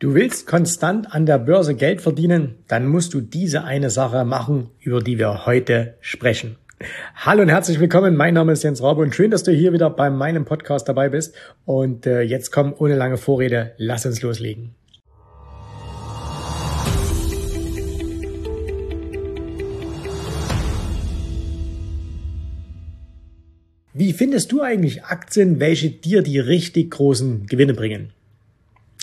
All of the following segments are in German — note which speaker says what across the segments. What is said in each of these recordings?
Speaker 1: Du willst konstant an der Börse Geld verdienen, dann musst du diese eine Sache machen, über die wir heute sprechen. Hallo und herzlich willkommen. Mein Name ist Jens Rabe und schön, dass du hier wieder bei meinem Podcast dabei bist. Und äh, jetzt komm ohne lange Vorrede, lass uns loslegen. Wie findest du eigentlich Aktien, welche dir die richtig großen Gewinne bringen?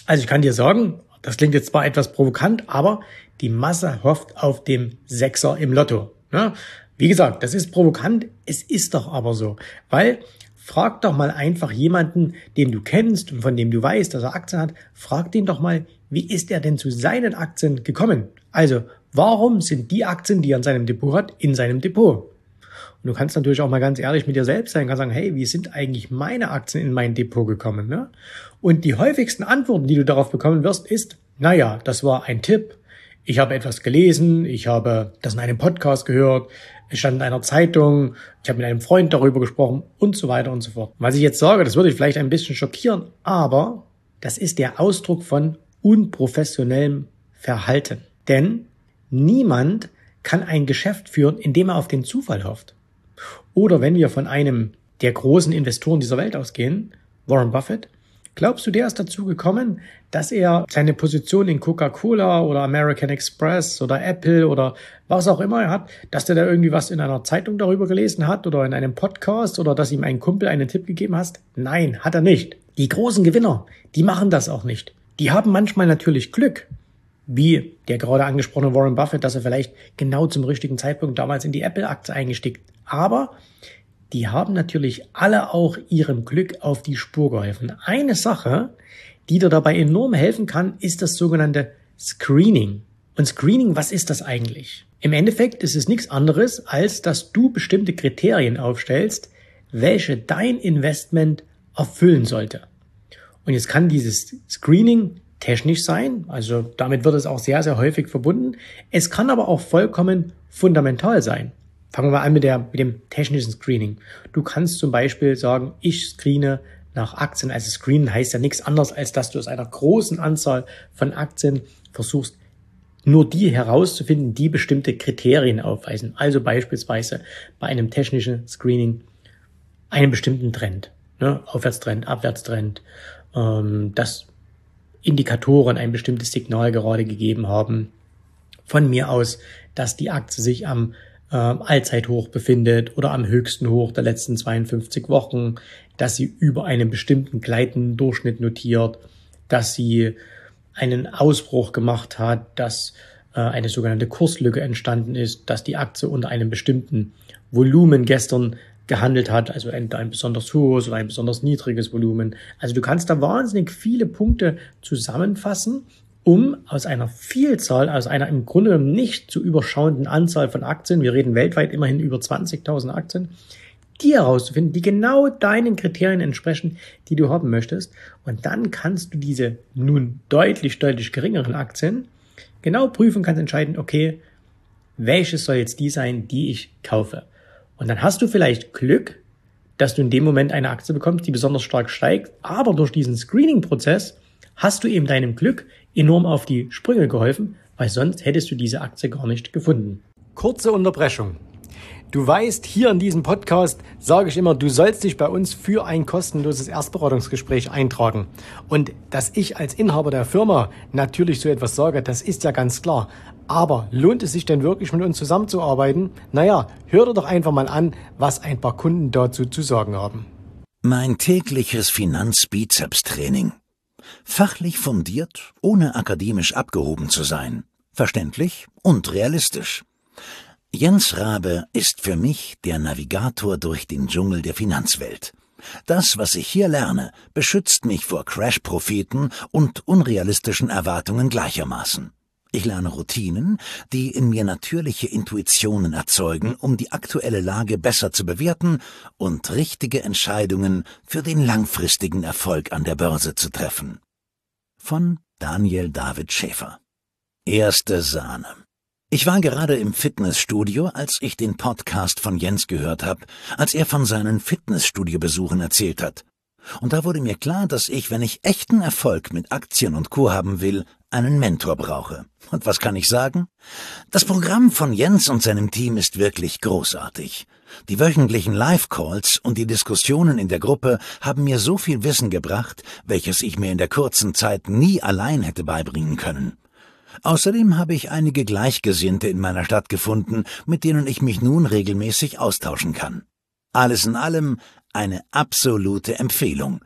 Speaker 1: Also ich kann dir sagen, das klingt jetzt zwar etwas provokant, aber die Masse hofft auf dem Sechser im Lotto. Ja, wie gesagt, das ist provokant, es ist doch aber so, weil frag doch mal einfach jemanden, den du kennst und von dem du weißt, dass er Aktien hat, frag den doch mal, wie ist er denn zu seinen Aktien gekommen? Also, warum sind die Aktien, die er in seinem Depot hat, in seinem Depot? Und du kannst natürlich auch mal ganz ehrlich mit dir selbst sein, kannst sagen, hey, wie sind eigentlich meine Aktien in mein Depot gekommen? Ne? Und die häufigsten Antworten, die du darauf bekommen wirst, ist, naja, das war ein Tipp. Ich habe etwas gelesen, ich habe das in einem Podcast gehört, es stand in einer Zeitung, ich habe mit einem Freund darüber gesprochen und so weiter und so fort. Was ich jetzt sage, das würde dich vielleicht ein bisschen schockieren, aber das ist der Ausdruck von unprofessionellem Verhalten. Denn niemand kann ein Geschäft führen, indem er auf den Zufall hofft. Oder wenn wir von einem der großen Investoren dieser Welt ausgehen, Warren Buffett, glaubst du, der ist dazu gekommen, dass er seine Position in Coca-Cola oder American Express oder Apple oder was auch immer er hat, dass der da irgendwie was in einer Zeitung darüber gelesen hat oder in einem Podcast oder dass ihm ein Kumpel einen Tipp gegeben hast? Nein, hat er nicht. Die großen Gewinner, die machen das auch nicht. Die haben manchmal natürlich Glück, wie der gerade angesprochene Warren Buffett, dass er vielleicht genau zum richtigen Zeitpunkt damals in die Apple-Aktie eingestiegen aber die haben natürlich alle auch ihrem Glück auf die Spur geholfen. Eine Sache, die dir dabei enorm helfen kann, ist das sogenannte Screening. Und Screening, was ist das eigentlich? Im Endeffekt ist es nichts anderes, als dass du bestimmte Kriterien aufstellst, welche dein Investment erfüllen sollte. Und jetzt kann dieses Screening technisch sein, also damit wird es auch sehr, sehr häufig verbunden. Es kann aber auch vollkommen fundamental sein. Fangen wir an mit, der, mit dem technischen Screening. Du kannst zum Beispiel sagen, ich screene nach Aktien. Also screenen heißt ja nichts anderes, als dass du aus einer großen Anzahl von Aktien versuchst, nur die herauszufinden, die bestimmte Kriterien aufweisen. Also beispielsweise bei einem technischen Screening einen bestimmten Trend, ne? Aufwärtstrend, Abwärtstrend, ähm, dass Indikatoren ein bestimmtes Signal gerade gegeben haben. Von mir aus, dass die Aktie sich am äh, Allzeithoch befindet oder am höchsten Hoch der letzten 52 Wochen, dass sie über einen bestimmten gleitenden Durchschnitt notiert, dass sie einen Ausbruch gemacht hat, dass äh, eine sogenannte Kurslücke entstanden ist, dass die Aktie unter einem bestimmten Volumen gestern gehandelt hat, also ein, ein besonders hohes oder ein besonders niedriges Volumen. Also du kannst da wahnsinnig viele Punkte zusammenfassen um aus einer Vielzahl, aus einer im Grunde nicht zu überschauenden Anzahl von Aktien, wir reden weltweit immerhin über 20.000 Aktien, die herauszufinden, die genau deinen Kriterien entsprechen, die du haben möchtest. Und dann kannst du diese nun deutlich, deutlich geringeren Aktien genau prüfen, kannst entscheiden, okay, welches soll jetzt die sein, die ich kaufe. Und dann hast du vielleicht Glück, dass du in dem Moment eine Aktie bekommst, die besonders stark steigt, aber durch diesen Screening-Prozess hast du eben deinem Glück enorm auf die Sprünge geholfen, weil sonst hättest du diese Aktie gar nicht gefunden. Kurze Unterbrechung. Du weißt, hier in diesem Podcast sage ich immer, du sollst dich bei uns für ein kostenloses Erstberatungsgespräch eintragen. Und dass ich als Inhaber der Firma natürlich so etwas sage, das ist ja ganz klar. Aber lohnt es sich denn wirklich mit uns zusammenzuarbeiten? Naja, hör dir doch einfach mal an, was ein paar Kunden dazu zu sagen haben.
Speaker 2: Mein tägliches Finanzbizeps-Training Fachlich fundiert, ohne akademisch abgehoben zu sein. Verständlich und realistisch. Jens Rabe ist für mich der Navigator durch den Dschungel der Finanzwelt. Das, was ich hier lerne, beschützt mich vor Crash-Propheten und unrealistischen Erwartungen gleichermaßen. Ich lerne Routinen, die in mir natürliche Intuitionen erzeugen, um die aktuelle Lage besser zu bewerten und richtige Entscheidungen für den langfristigen Erfolg an der Börse zu treffen von Daniel David Schäfer. Erste Sahne. Ich war gerade im Fitnessstudio, als ich den Podcast von Jens gehört habe, als er von seinen Fitnessstudio-Besuchen erzählt hat. Und da wurde mir klar, dass ich, wenn ich echten Erfolg mit Aktien und Co. haben will, einen Mentor brauche. Und was kann ich sagen? Das Programm von Jens und seinem Team ist wirklich großartig. Die wöchentlichen Live-Calls und die Diskussionen in der Gruppe haben mir so viel Wissen gebracht, welches ich mir in der kurzen Zeit nie allein hätte beibringen können. Außerdem habe ich einige Gleichgesinnte in meiner Stadt gefunden, mit denen ich mich nun regelmäßig austauschen kann. Alles in allem eine absolute Empfehlung.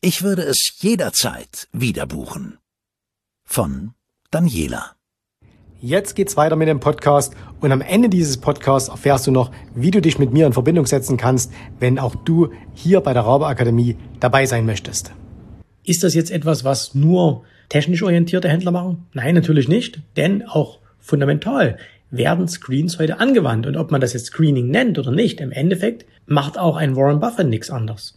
Speaker 2: Ich würde es jederzeit wieder buchen. Von Daniela.
Speaker 1: Jetzt geht's weiter mit dem Podcast und am Ende dieses Podcasts erfährst du noch, wie du dich mit mir in Verbindung setzen kannst, wenn auch du hier bei der Rabe Akademie dabei sein möchtest. Ist das jetzt etwas, was nur technisch orientierte Händler machen? Nein, natürlich nicht, denn auch fundamental werden Screens heute angewandt und ob man das jetzt Screening nennt oder nicht, im Endeffekt macht auch ein Warren Buffett nichts anderes.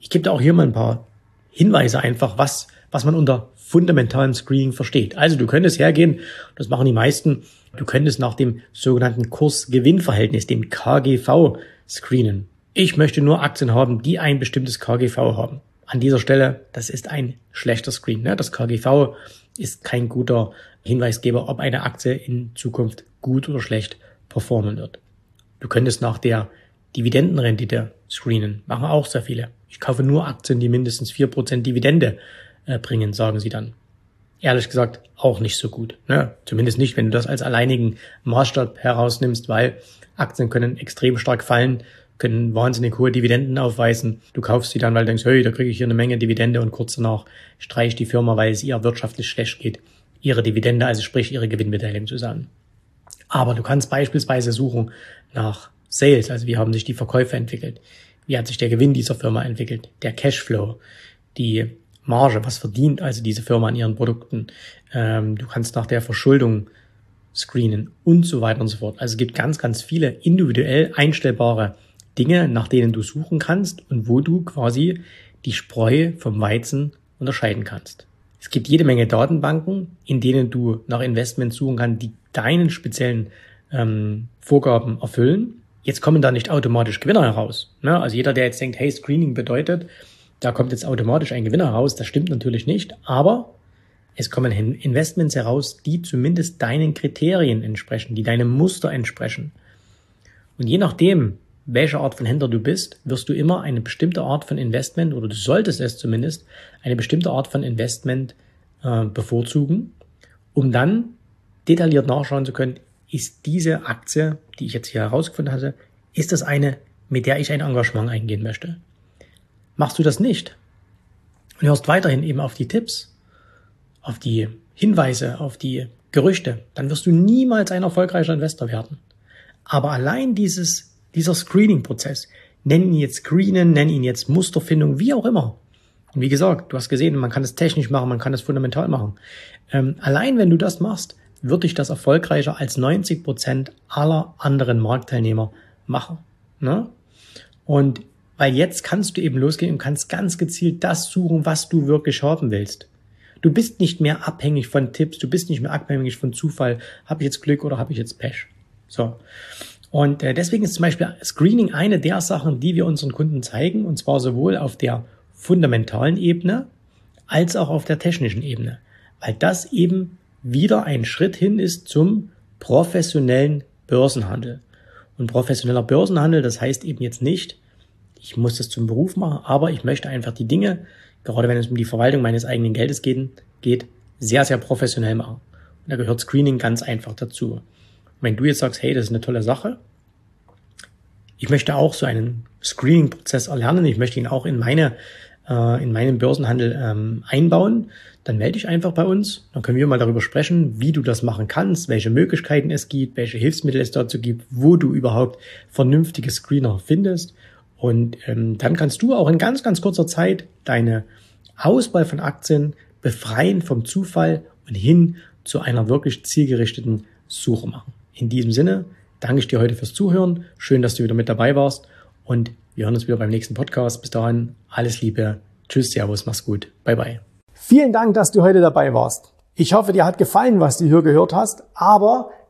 Speaker 1: Ich gebe da auch hier mal ein paar Hinweise einfach, was, was man unter fundamentalem Screening versteht. Also du könntest hergehen, das machen die meisten, du könntest nach dem sogenannten Kurs-Gewinn-Verhältnis, dem KGV, screenen. Ich möchte nur Aktien haben, die ein bestimmtes KGV haben. An dieser Stelle, das ist ein schlechter Screen. Ne? Das KGV ist kein guter Hinweisgeber, ob eine Aktie in Zukunft gut oder schlecht performen wird. Du könntest nach der Dividendenrendite screenen. Machen auch sehr viele. Ich kaufe nur Aktien, die mindestens vier Prozent Dividende äh, bringen, sagen sie dann. Ehrlich gesagt, auch nicht so gut. Ne? Zumindest nicht, wenn du das als alleinigen Maßstab herausnimmst, weil Aktien können extrem stark fallen, können wahnsinnig hohe Dividenden aufweisen. Du kaufst sie dann, weil du denkst, hey, da kriege ich hier eine Menge Dividende und kurz danach streicht die Firma, weil es ihr wirtschaftlich schlecht geht, ihre Dividende, also sprich ihre Gewinnbeteiligung zusammen. Aber du kannst beispielsweise suchen nach Sales, also wie haben sich die Verkäufe entwickelt, wie hat sich der Gewinn dieser Firma entwickelt, der Cashflow, die Marge, was verdient also diese Firma an ihren Produkten. Ähm, du kannst nach der Verschuldung screenen und so weiter und so fort. Also es gibt ganz, ganz viele individuell einstellbare Dinge, nach denen du suchen kannst und wo du quasi die Spreu vom Weizen unterscheiden kannst. Es gibt jede Menge Datenbanken, in denen du nach Investments suchen kannst, die deinen speziellen ähm, Vorgaben erfüllen. Jetzt kommen da nicht automatisch Gewinner heraus. Ne? Also jeder, der jetzt denkt, hey, Screening bedeutet, da kommt jetzt automatisch ein Gewinner heraus, das stimmt natürlich nicht, aber es kommen Investments heraus, die zumindest deinen Kriterien entsprechen, die deinem Muster entsprechen. Und je nachdem, welche Art von Händler du bist, wirst du immer eine bestimmte Art von Investment, oder du solltest es zumindest, eine bestimmte Art von Investment äh, bevorzugen, um dann detailliert nachschauen zu können, ist diese Aktie, die ich jetzt hier herausgefunden hatte, ist das eine, mit der ich ein Engagement eingehen möchte? Machst du das nicht und hörst weiterhin eben auf die Tipps, auf die Hinweise, auf die Gerüchte, dann wirst du niemals ein erfolgreicher Investor werden. Aber allein dieses, dieser Screening-Prozess, nenn ihn jetzt Screenen, nenn ihn jetzt Musterfindung, wie auch immer. Und wie gesagt, du hast gesehen, man kann es technisch machen, man kann es fundamental machen. Ähm, allein wenn du das machst, wird dich das erfolgreicher als 90 Prozent aller anderen Marktteilnehmer machen. Ne? Und weil jetzt kannst du eben losgehen und kannst ganz gezielt das suchen, was du wirklich haben willst. Du bist nicht mehr abhängig von Tipps, du bist nicht mehr abhängig von Zufall. Habe ich jetzt Glück oder habe ich jetzt Pech? So. Und äh, deswegen ist zum Beispiel Screening eine der Sachen, die wir unseren Kunden zeigen, und zwar sowohl auf der fundamentalen Ebene als auch auf der technischen Ebene, weil das eben wieder ein Schritt hin ist zum professionellen Börsenhandel. Und professioneller Börsenhandel, das heißt eben jetzt nicht, ich muss das zum Beruf machen, aber ich möchte einfach die Dinge, gerade wenn es um die Verwaltung meines eigenen Geldes geht, geht sehr, sehr professionell machen. Und da gehört Screening ganz einfach dazu. Wenn du jetzt sagst, hey, das ist eine tolle Sache, ich möchte auch so einen Screening-Prozess erlernen, ich möchte ihn auch in meine äh, in meinen Börsenhandel ähm, einbauen, dann melde dich einfach bei uns. Dann können wir mal darüber sprechen, wie du das machen kannst, welche Möglichkeiten es gibt, welche Hilfsmittel es dazu gibt, wo du überhaupt vernünftige Screener findest. Und ähm, dann kannst du auch in ganz, ganz kurzer Zeit deine Auswahl von Aktien befreien vom Zufall und hin zu einer wirklich zielgerichteten Suche machen. In diesem Sinne danke ich dir heute fürs Zuhören. Schön, dass du wieder mit dabei warst und wir hören uns wieder beim nächsten Podcast. Bis dahin, alles Liebe. Tschüss, Servus, mach's gut. Bye, bye. Vielen Dank, dass du heute dabei warst. Ich hoffe, dir hat gefallen, was du hier gehört hast, aber